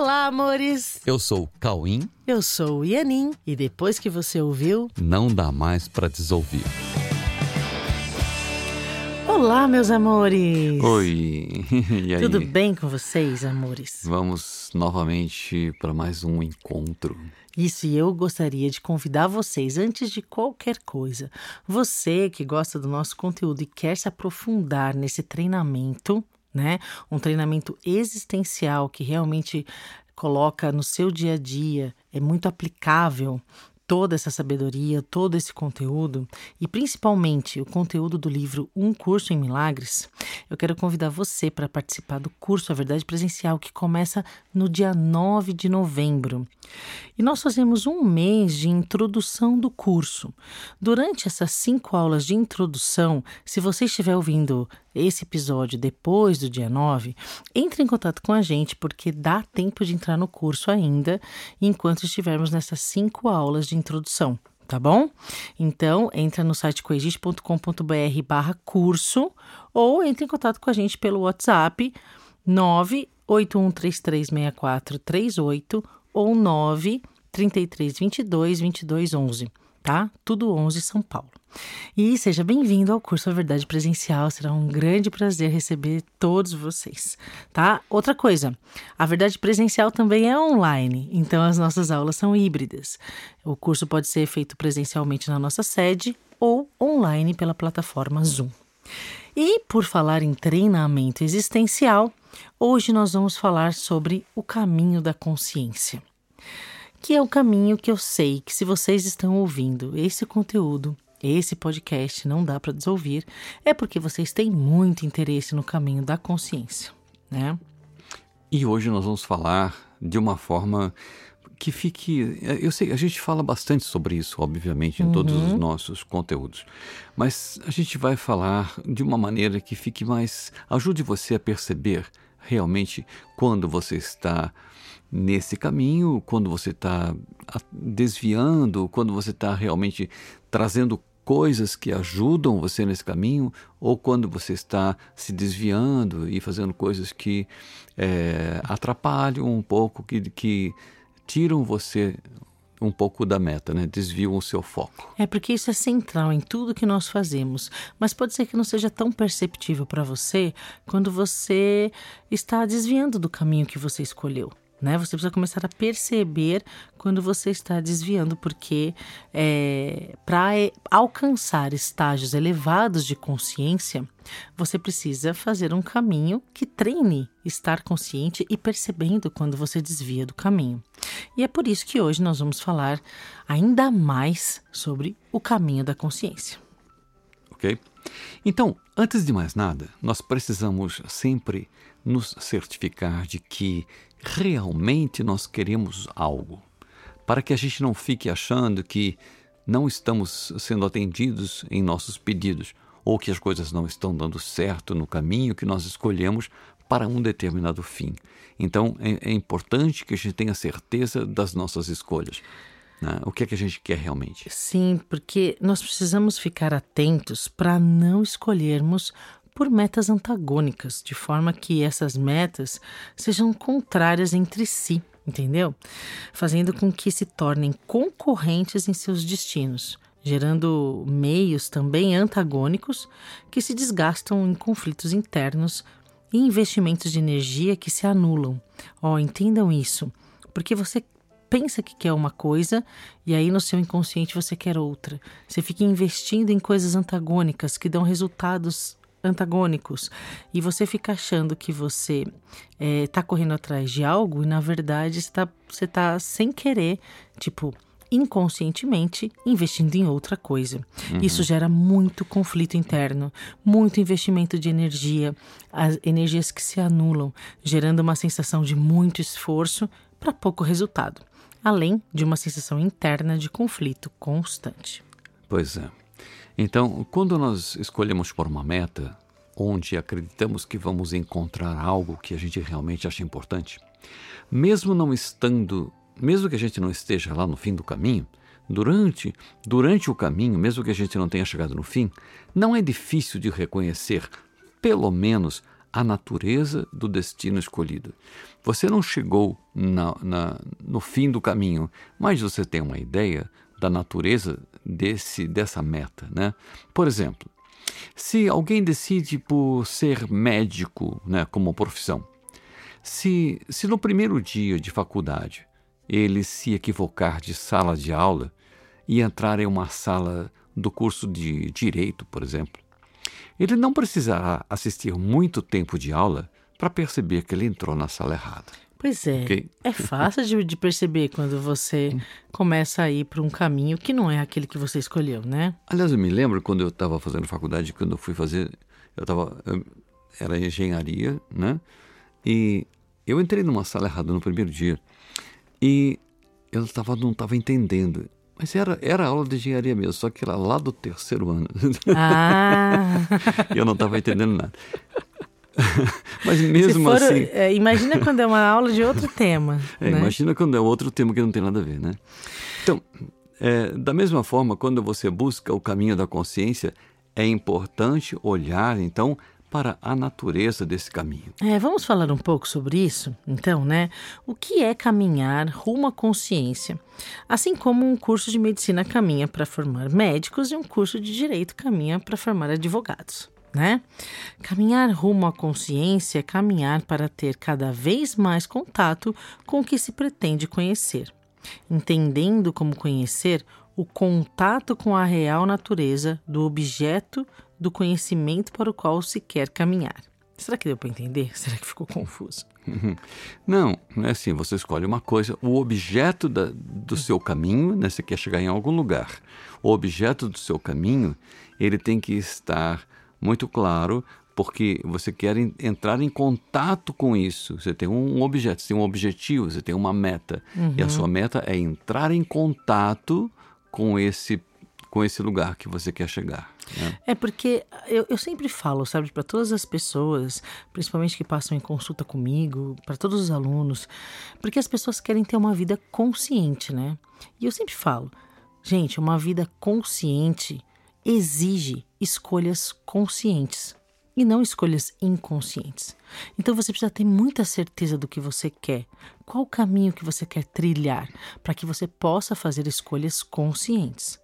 Olá, amores! Eu sou o Cauim. Eu sou o Ianin. E depois que você ouviu, Não dá mais pra desouvir. Olá, meus amores! Oi! E aí? Tudo bem com vocês, amores? Vamos novamente para mais um encontro. Isso, e eu gostaria de convidar vocês, antes de qualquer coisa, você que gosta do nosso conteúdo e quer se aprofundar nesse treinamento, né? Um treinamento existencial que realmente coloca no seu dia a dia, é muito aplicável toda essa sabedoria, todo esse conteúdo e principalmente o conteúdo do livro Um Curso em Milagres, eu quero convidar você para participar do curso A Verdade Presencial que começa no dia 9 de novembro. E nós fazemos um mês de introdução do curso. Durante essas cinco aulas de introdução, se você estiver ouvindo esse episódio depois do dia 9, entre em contato com a gente, porque dá tempo de entrar no curso ainda, enquanto estivermos nessas cinco aulas de introdução. Tá bom? Então, entra no site coexiste.com.br barra curso ou entre em contato com a gente pelo WhatsApp 981336438 ou 933222211, tá? Tudo 11 São Paulo. E seja bem-vindo ao curso A Verdade Presencial. Será um grande prazer receber todos vocês, tá? Outra coisa, a Verdade Presencial também é online, então as nossas aulas são híbridas. O curso pode ser feito presencialmente na nossa sede ou online pela plataforma Zoom. E por falar em treinamento existencial, hoje nós vamos falar sobre o caminho da consciência. Que é o caminho que eu sei que se vocês estão ouvindo esse conteúdo, esse podcast não dá para desouvir, é porque vocês têm muito interesse no caminho da consciência, né? E hoje nós vamos falar de uma forma que fique. Eu sei, a gente fala bastante sobre isso, obviamente, em todos os nossos conteúdos. Mas a gente vai falar de uma maneira que fique mais. ajude você a perceber realmente quando você está nesse caminho, quando você está desviando, quando você está realmente trazendo coisas que ajudam você nesse caminho, ou quando você está se desviando e fazendo coisas que é, atrapalham um pouco, que, que tiram você um pouco da meta, né? Desviam o seu foco. É porque isso é central em tudo que nós fazemos, mas pode ser que não seja tão perceptível para você quando você está desviando do caminho que você escolheu. Né? Você precisa começar a perceber quando você está desviando, porque é, para alcançar estágios elevados de consciência, você precisa fazer um caminho que treine estar consciente e percebendo quando você desvia do caminho. E é por isso que hoje nós vamos falar ainda mais sobre o caminho da consciência. Ok? Então, antes de mais nada, nós precisamos sempre nos certificar de que realmente nós queremos algo, para que a gente não fique achando que não estamos sendo atendidos em nossos pedidos ou que as coisas não estão dando certo no caminho que nós escolhemos para um determinado fim. Então é, é importante que a gente tenha certeza das nossas escolhas. Né? O que é que a gente quer realmente? Sim, porque nós precisamos ficar atentos para não escolhermos por metas antagônicas, de forma que essas metas sejam contrárias entre si, entendeu? Fazendo com que se tornem concorrentes em seus destinos, gerando meios também antagônicos que se desgastam em conflitos internos e investimentos de energia que se anulam. Ó, oh, entendam isso, porque você pensa que quer uma coisa e aí no seu inconsciente você quer outra. Você fica investindo em coisas antagônicas que dão resultados antagônicos e você fica achando que você está eh, é, correndo atrás de algo e na verdade está, você está sem querer, tipo, inconscientemente investindo em outra coisa. Uhum. Isso gera muito conflito interno, muito investimento de energia, as energias que se anulam, gerando uma sensação de muito esforço para pouco resultado, além de uma sensação interna de conflito constante. Pois é. Então, quando nós escolhemos por uma meta, onde acreditamos que vamos encontrar algo que a gente realmente acha importante, mesmo não estando, mesmo que a gente não esteja lá no fim do caminho, durante, durante o caminho, mesmo que a gente não tenha chegado no fim, não é difícil de reconhecer, pelo menos, a natureza do destino escolhido. Você não chegou na, na, no fim do caminho, mas você tem uma ideia da natureza desse, dessa meta. Né? Por exemplo, se alguém decide por ser médico né, como profissão, se, se no primeiro dia de faculdade ele se equivocar de sala de aula e entrar em uma sala do curso de direito, por exemplo, ele não precisará assistir muito tempo de aula para perceber que ele entrou na sala errada. Pois é. Okay? É fácil de, de, perceber quando você começa a ir para um caminho que não é aquele que você escolheu, né? Aliás, eu me lembro quando eu estava fazendo faculdade, quando eu fui fazer, eu estava, era engenharia, né? E eu entrei numa sala errada no primeiro dia e eu tava, não estava entendendo. Mas era, era aula de engenharia mesmo, só que era lá do terceiro ano. Ah. eu não estava entendendo nada. Mas mesmo for, assim. É, imagina quando é uma aula de outro tema. É, né? Imagina quando é outro tema que não tem nada a ver, né? Então, é, da mesma forma, quando você busca o caminho da consciência, é importante olhar, então, para a natureza desse caminho. É, vamos falar um pouco sobre isso, então, né? O que é caminhar rumo à consciência? Assim como um curso de medicina caminha para formar médicos e um curso de direito caminha para formar advogados. Né? Caminhar rumo à consciência é caminhar para ter cada vez mais contato com o que se pretende conhecer, entendendo como conhecer o contato com a real natureza do objeto do conhecimento para o qual se quer caminhar. Será que deu para entender? Será que ficou confuso? Não, não é assim. Você escolhe uma coisa, o objeto da, do seu caminho, né? Você quer chegar em algum lugar. O objeto do seu caminho, ele tem que estar muito claro, porque você quer entrar em contato com isso. Você tem um objeto, você tem um objetivo, você tem uma meta. Uhum. E a sua meta é entrar em contato com esse com esse lugar que você quer chegar. Né? É porque eu, eu sempre falo, sabe, para todas as pessoas, principalmente que passam em consulta comigo, para todos os alunos, porque as pessoas querem ter uma vida consciente, né? E eu sempre falo, gente, uma vida consciente exige escolhas conscientes e não escolhas inconscientes. Então você precisa ter muita certeza do que você quer, qual o caminho que você quer trilhar, para que você possa fazer escolhas conscientes.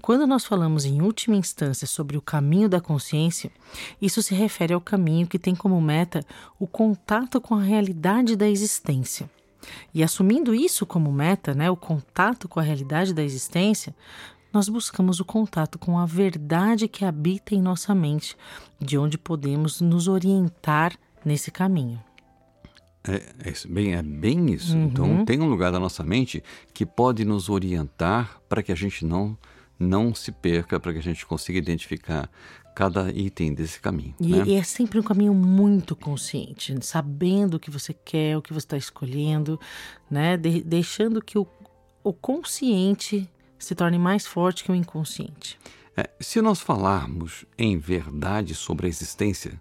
Quando nós falamos em última instância sobre o caminho da consciência, isso se refere ao caminho que tem como meta o contato com a realidade da existência. E assumindo isso como meta, né, o contato com a realidade da existência, nós buscamos o contato com a verdade que habita em nossa mente, de onde podemos nos orientar nesse caminho. É, é, bem, é bem isso. Então, uhum. Então, tem um lugar da nossa mente que pode nos orientar para que a gente não não se perca para que a gente consiga identificar cada item desse caminho. E, né? e, é sempre um caminho muito consciente, sabendo o que você quer, o que você está escolhendo, né? De, deixando que o, o consciente se torne mais forte que o inconsciente. É, se nós falarmos em verdade sobre a existência,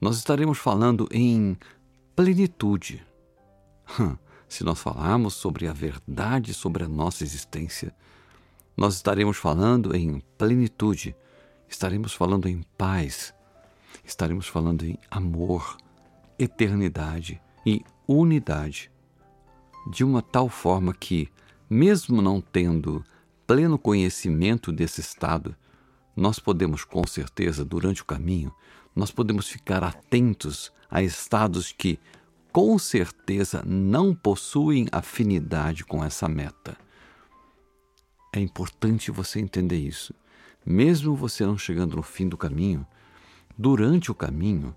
nós estaremos falando em plenitude. Se nós falarmos sobre a verdade sobre a nossa existência, nós estaremos falando em plenitude, estaremos falando em paz, estaremos falando em amor, eternidade e unidade, de uma tal forma que, mesmo não tendo pleno conhecimento desse estado, nós podemos com certeza, durante o caminho, nós podemos ficar atentos a estados que, com certeza, não possuem afinidade com essa meta. É importante você entender isso. Mesmo você não chegando no fim do caminho, durante o caminho,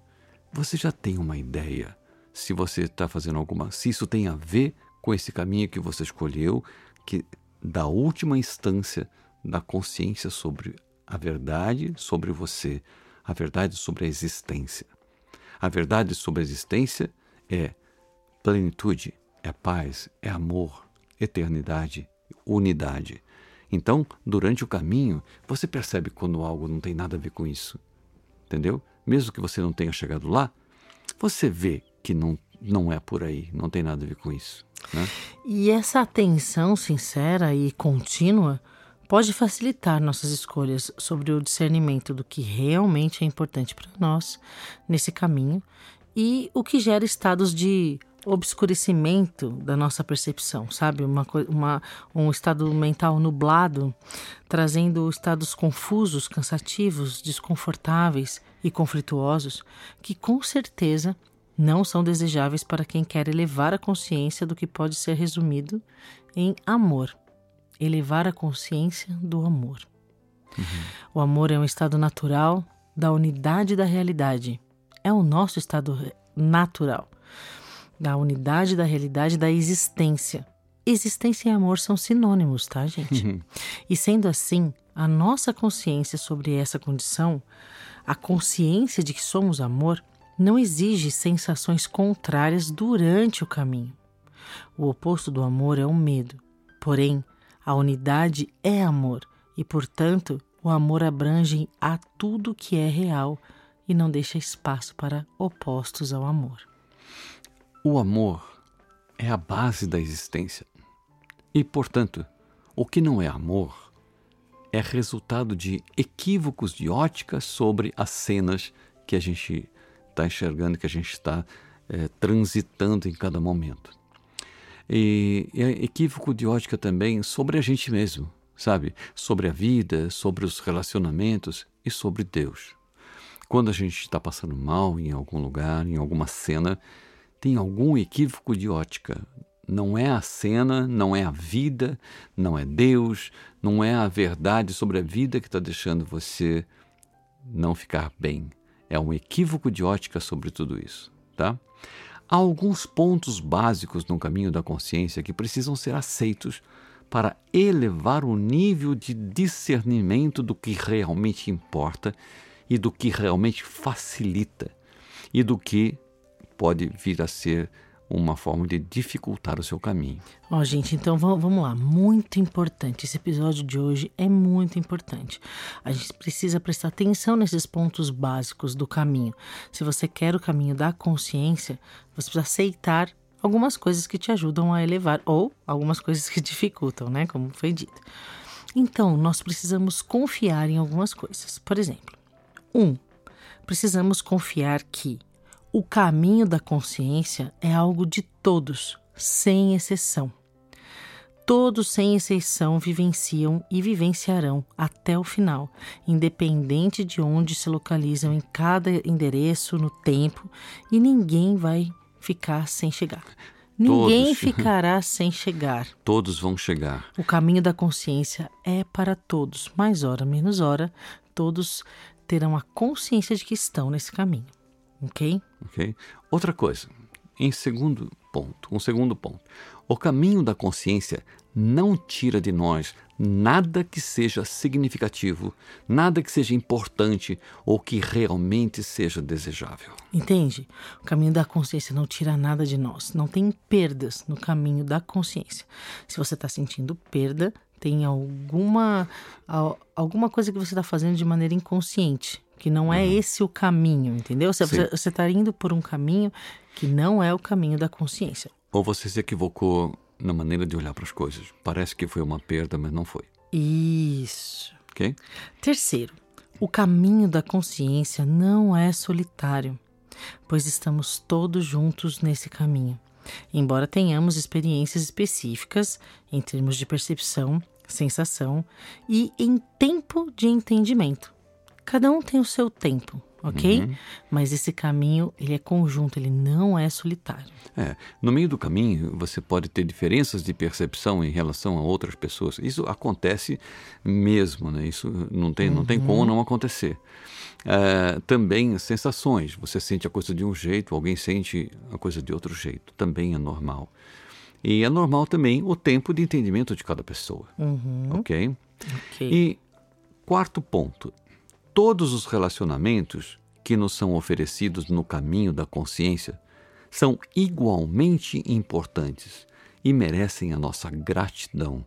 você já tem uma ideia se você está fazendo alguma, se isso tem a ver com esse caminho que você escolheu, que da última instância da consciência sobre a verdade sobre você, a verdade sobre a existência. A verdade sobre a existência é plenitude, é paz, é amor, eternidade, unidade. Então, durante o caminho, você percebe quando algo não tem nada a ver com isso. Entendeu? Mesmo que você não tenha chegado lá, você vê que não, não é por aí, não tem nada a ver com isso. Né? E essa atenção sincera e contínua pode facilitar nossas escolhas sobre o discernimento do que realmente é importante para nós nesse caminho e o que gera estados de obscurecimento da nossa percepção, sabe? Uma, uma, um estado mental nublado, trazendo estados confusos, cansativos, desconfortáveis e conflituosos, que com certeza não são desejáveis para quem quer elevar a consciência do que pode ser resumido em amor. Elevar a consciência do amor. Uhum. O amor é um estado natural da unidade da realidade. É o nosso estado natural da unidade da realidade da existência. Existência e amor são sinônimos, tá, gente? Uhum. E sendo assim, a nossa consciência sobre essa condição, a consciência de que somos amor, não exige sensações contrárias durante o caminho. O oposto do amor é o medo. Porém, a unidade é amor e, portanto, o amor abrange a tudo que é real e não deixa espaço para opostos ao amor. O amor é a base da existência. E, portanto, o que não é amor é resultado de equívocos de ótica sobre as cenas que a gente está enxergando, que a gente está é, transitando em cada momento. E, e é equívoco de ótica também sobre a gente mesmo, sabe? Sobre a vida, sobre os relacionamentos e sobre Deus. Quando a gente está passando mal em algum lugar, em alguma cena, tem algum equívoco de ótica. Não é a cena, não é a vida, não é Deus, não é a verdade sobre a vida que está deixando você não ficar bem. É um equívoco de ótica sobre tudo isso, tá? Há alguns pontos básicos no caminho da consciência que precisam ser aceitos para elevar o nível de discernimento do que realmente importa e do que realmente facilita e do que pode vir a ser uma forma de dificultar o seu caminho. Ó, oh, gente, então vamos lá. Muito importante. Esse episódio de hoje é muito importante. A gente precisa prestar atenção nesses pontos básicos do caminho. Se você quer o caminho da consciência, você precisa aceitar algumas coisas que te ajudam a elevar ou algumas coisas que dificultam, né? Como foi dito. Então, nós precisamos confiar em algumas coisas. Por exemplo, um, precisamos confiar que o caminho da consciência é algo de todos, sem exceção. Todos, sem exceção, vivenciam e vivenciarão até o final, independente de onde se localizam em cada endereço no tempo, e ninguém vai ficar sem chegar. Ninguém todos. ficará sem chegar. Todos vão chegar. O caminho da consciência é para todos, mais hora menos hora, todos terão a consciência de que estão nesse caminho. Ok? Ok. Outra coisa, em segundo ponto, um segundo ponto. O caminho da consciência não tira de nós nada que seja significativo, nada que seja importante ou que realmente seja desejável. Entende? O caminho da consciência não tira nada de nós. Não tem perdas no caminho da consciência. Se você está sentindo perda, tem alguma, alguma coisa que você está fazendo de maneira inconsciente que não é uhum. esse o caminho, entendeu? Você está indo por um caminho que não é o caminho da consciência. Ou você se equivocou na maneira de olhar para as coisas. Parece que foi uma perda, mas não foi. Isso. Ok? Terceiro, o caminho da consciência não é solitário, pois estamos todos juntos nesse caminho. Embora tenhamos experiências específicas em termos de percepção, sensação e em tempo de entendimento. Cada um tem o seu tempo, ok? Uhum. Mas esse caminho, ele é conjunto, ele não é solitário. É, no meio do caminho, você pode ter diferenças de percepção em relação a outras pessoas. Isso acontece mesmo, né? Isso não tem, uhum. não tem como uhum. não acontecer. É, também sensações. Você sente a coisa de um jeito, alguém sente a coisa de outro jeito. Também é normal. E é normal também o tempo de entendimento de cada pessoa. Uhum. Ok? Ok. E quarto ponto, todos os relacionamentos que nos são oferecidos no caminho da consciência são igualmente importantes e merecem a nossa gratidão.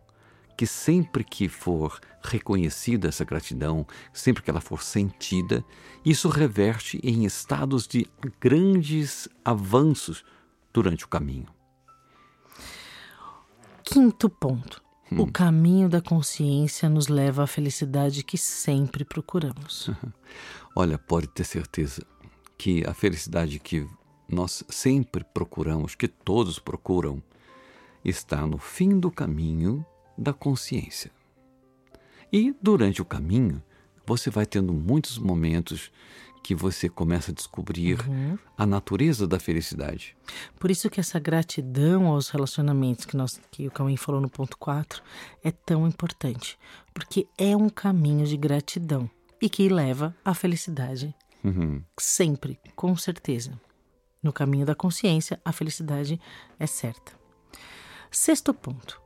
Que sempre que for reconhecida essa gratidão, sempre que ela for sentida, isso reverte em estados de grandes avanços durante o caminho. Quinto ponto Hum. O caminho da consciência nos leva à felicidade que sempre procuramos. Olha, pode ter certeza que a felicidade que nós sempre procuramos, que todos procuram, está no fim do caminho da consciência. E durante o caminho, você vai tendo muitos momentos que você começa a descobrir uhum. a natureza da felicidade. Por isso que essa gratidão aos relacionamentos que, nós, que o Cauim falou no ponto 4 é tão importante, porque é um caminho de gratidão e que leva à felicidade. Uhum. Sempre, com certeza. No caminho da consciência, a felicidade é certa. Sexto ponto.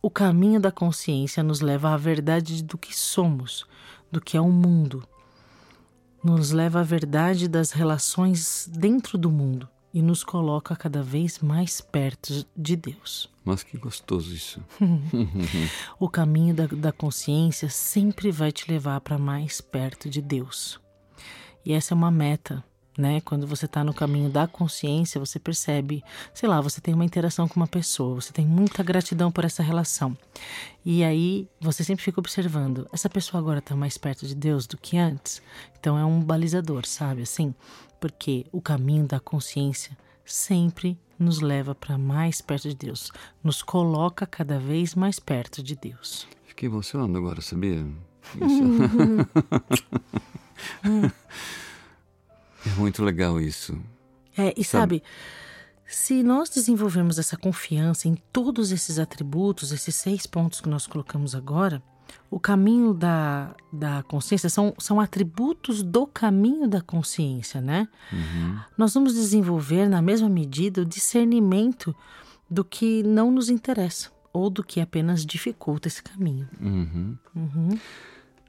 O caminho da consciência nos leva à verdade do que somos, do que é o mundo, nos leva à verdade das relações dentro do mundo e nos coloca cada vez mais perto de Deus. Mas que gostoso isso. o caminho da, da consciência sempre vai te levar para mais perto de Deus. E essa é uma meta né? Quando você está no caminho da consciência, você percebe, sei lá, você tem uma interação com uma pessoa, você tem muita gratidão por essa relação. E aí você sempre fica observando, essa pessoa agora está mais perto de Deus do que antes. Então é um balizador, sabe? Assim, porque o caminho da consciência sempre nos leva para mais perto de Deus, nos coloca cada vez mais perto de Deus. Fiquei emocionado agora, sabia? Isso. Muito legal isso. É, e sabe, sabe, se nós desenvolvermos essa confiança em todos esses atributos, esses seis pontos que nós colocamos agora, o caminho da, da consciência são, são atributos do caminho da consciência, né? Uhum. Nós vamos desenvolver, na mesma medida, o discernimento do que não nos interessa ou do que apenas dificulta esse caminho. Uhum. Uhum.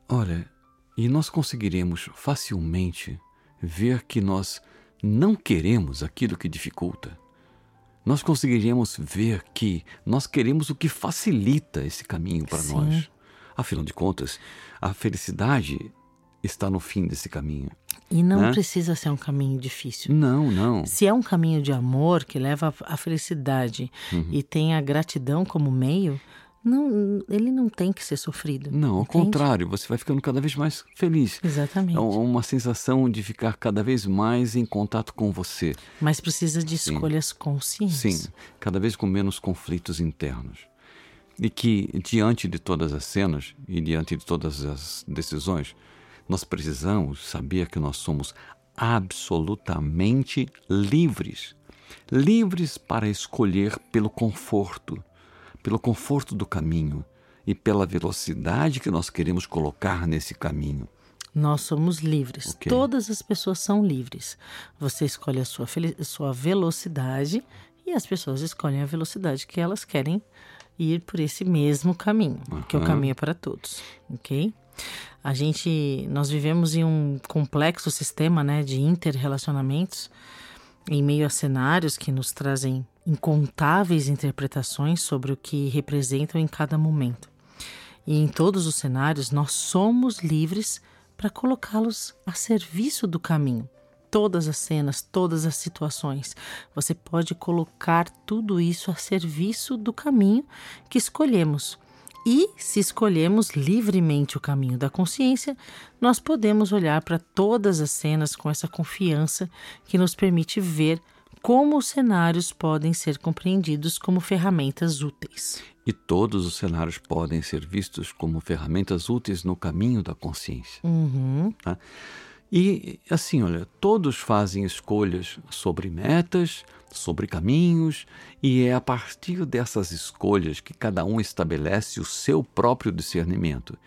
Olha, e nós conseguiremos facilmente ver que nós não queremos aquilo que dificulta. Nós conseguiríamos ver que nós queremos o que facilita esse caminho para nós. Afinal de contas, a felicidade está no fim desse caminho. E não né? precisa ser um caminho difícil. Não, não. Se é um caminho de amor que leva à felicidade uhum. e tem a gratidão como meio, não, ele não tem que ser sofrido. Não, ao entende? contrário, você vai ficando cada vez mais feliz. Exatamente. É uma sensação de ficar cada vez mais em contato com você. Mas precisa de Sim. escolhas conscientes. Sim, cada vez com menos conflitos internos. E que, diante de todas as cenas e diante de todas as decisões, nós precisamos saber que nós somos absolutamente livres. Livres para escolher pelo conforto pelo conforto do caminho e pela velocidade que nós queremos colocar nesse caminho. Nós somos livres. Okay. Todas as pessoas são livres. Você escolhe a sua, sua velocidade e as pessoas escolhem a velocidade que elas querem ir por esse mesmo caminho, uhum. que o caminho é para todos, ok? A gente, nós vivemos em um complexo sistema, né, de interrelacionamentos em meio a cenários que nos trazem incontáveis interpretações sobre o que representam em cada momento. E em todos os cenários, nós somos livres para colocá-los a serviço do caminho. Todas as cenas, todas as situações, você pode colocar tudo isso a serviço do caminho que escolhemos e, se escolhemos livremente o caminho da consciência, nós podemos olhar para todas as cenas com essa confiança que nos permite ver como os cenários podem ser compreendidos como ferramentas úteis. E todos os cenários podem ser vistos como ferramentas úteis no caminho da consciência. Uhum. Tá? E assim, olha, todos fazem escolhas sobre metas, sobre caminhos, e é a partir dessas escolhas que cada um estabelece o seu próprio discernimento.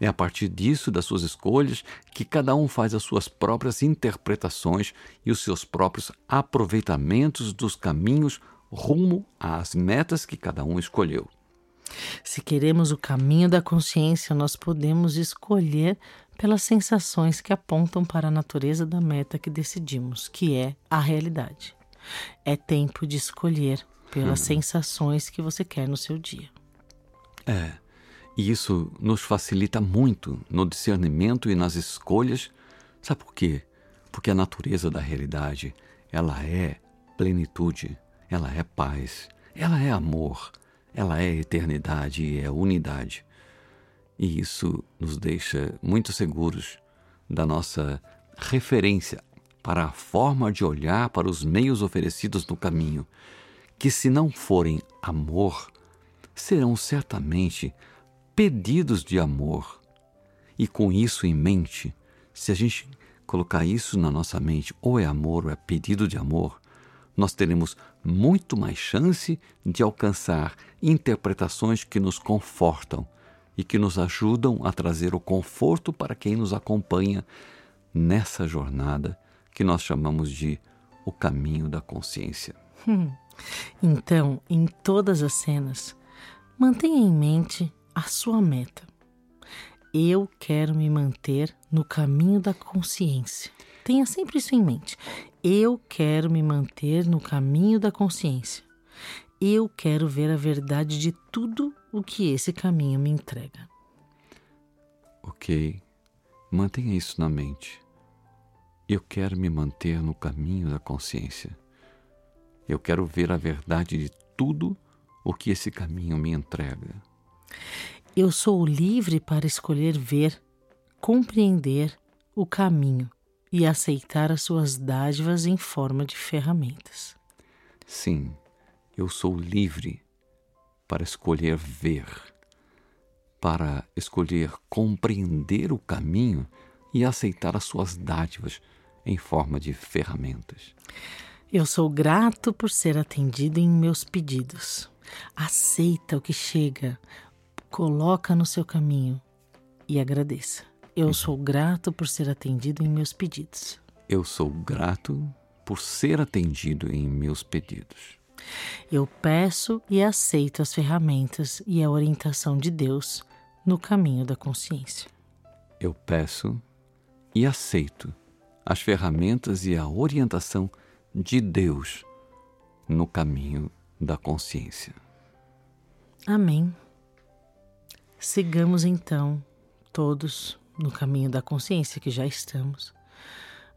É a partir disso, das suas escolhas, que cada um faz as suas próprias interpretações e os seus próprios aproveitamentos dos caminhos rumo às metas que cada um escolheu. Se queremos o caminho da consciência, nós podemos escolher pelas sensações que apontam para a natureza da meta que decidimos, que é a realidade. É tempo de escolher pelas hum. sensações que você quer no seu dia. É, e isso nos facilita muito no discernimento e nas escolhas. Sabe por quê? Porque a natureza da realidade, ela é plenitude, ela é paz, ela é amor, ela é eternidade e é unidade. E isso nos deixa muito seguros da nossa referência para a forma de olhar para os meios oferecidos no caminho, que, se não forem amor, serão certamente pedidos de amor. E com isso em mente, se a gente colocar isso na nossa mente, ou é amor ou é pedido de amor, nós teremos muito mais chance de alcançar interpretações que nos confortam e que nos ajudam a trazer o conforto para quem nos acompanha nessa jornada que nós chamamos de o caminho da consciência. Hum. Então, em todas as cenas, mantenha em mente a sua meta. Eu quero me manter no caminho da consciência. Tenha sempre isso em mente. Eu quero me manter no caminho da consciência. Eu quero ver a verdade de tudo o que esse caminho me entrega. Ok, mantenha isso na mente. Eu quero me manter no caminho da consciência. Eu quero ver a verdade de tudo o que esse caminho me entrega. Eu sou livre para escolher ver, compreender o caminho e aceitar as suas dádivas em forma de ferramentas. Sim, eu sou livre para escolher ver, para escolher compreender o caminho e aceitar as suas dádivas em forma de ferramentas. Eu sou grato por ser atendido em meus pedidos. Aceita o que chega, coloca no seu caminho e agradeça. Eu sou grato por ser atendido em meus pedidos. Eu sou grato por ser atendido em meus pedidos. Eu peço e aceito as ferramentas e a orientação de Deus no caminho da consciência. Eu peço e aceito as ferramentas e a orientação de Deus no caminho da consciência. Amém. Sigamos então todos no caminho da consciência que já estamos,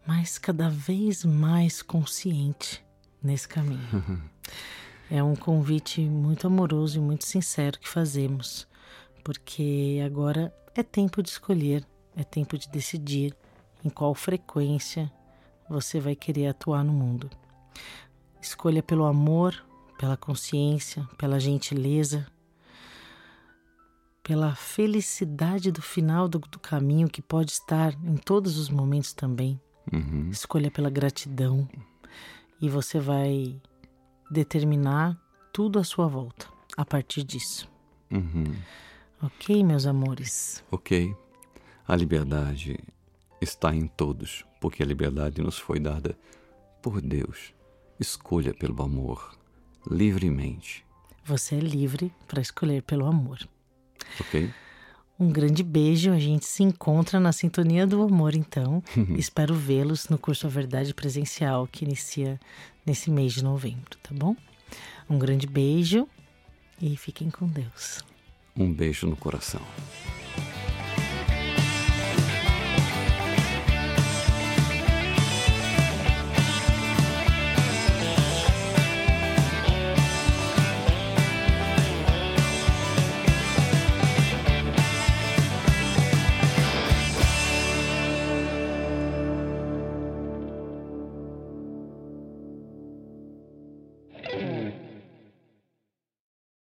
mas cada vez mais consciente nesse caminho. é um convite muito amoroso e muito sincero que fazemos, porque agora é tempo de escolher, é tempo de decidir em qual frequência você vai querer atuar no mundo. Escolha pelo amor, pela consciência, pela gentileza, pela felicidade do final do, do caminho que pode estar em todos os momentos também. Uhum. Escolha pela gratidão e você vai determinar tudo à sua volta a partir disso. Uhum. Ok, meus amores? Ok. A liberdade está em todos, porque a liberdade nos foi dada por Deus. Escolha pelo amor, livremente. Você é livre para escolher pelo amor. Ok. Um grande beijo. A gente se encontra na Sintonia do Amor, então. Espero vê-los no curso A Verdade Presencial, que inicia nesse mês de novembro, tá bom? Um grande beijo e fiquem com Deus. Um beijo no coração.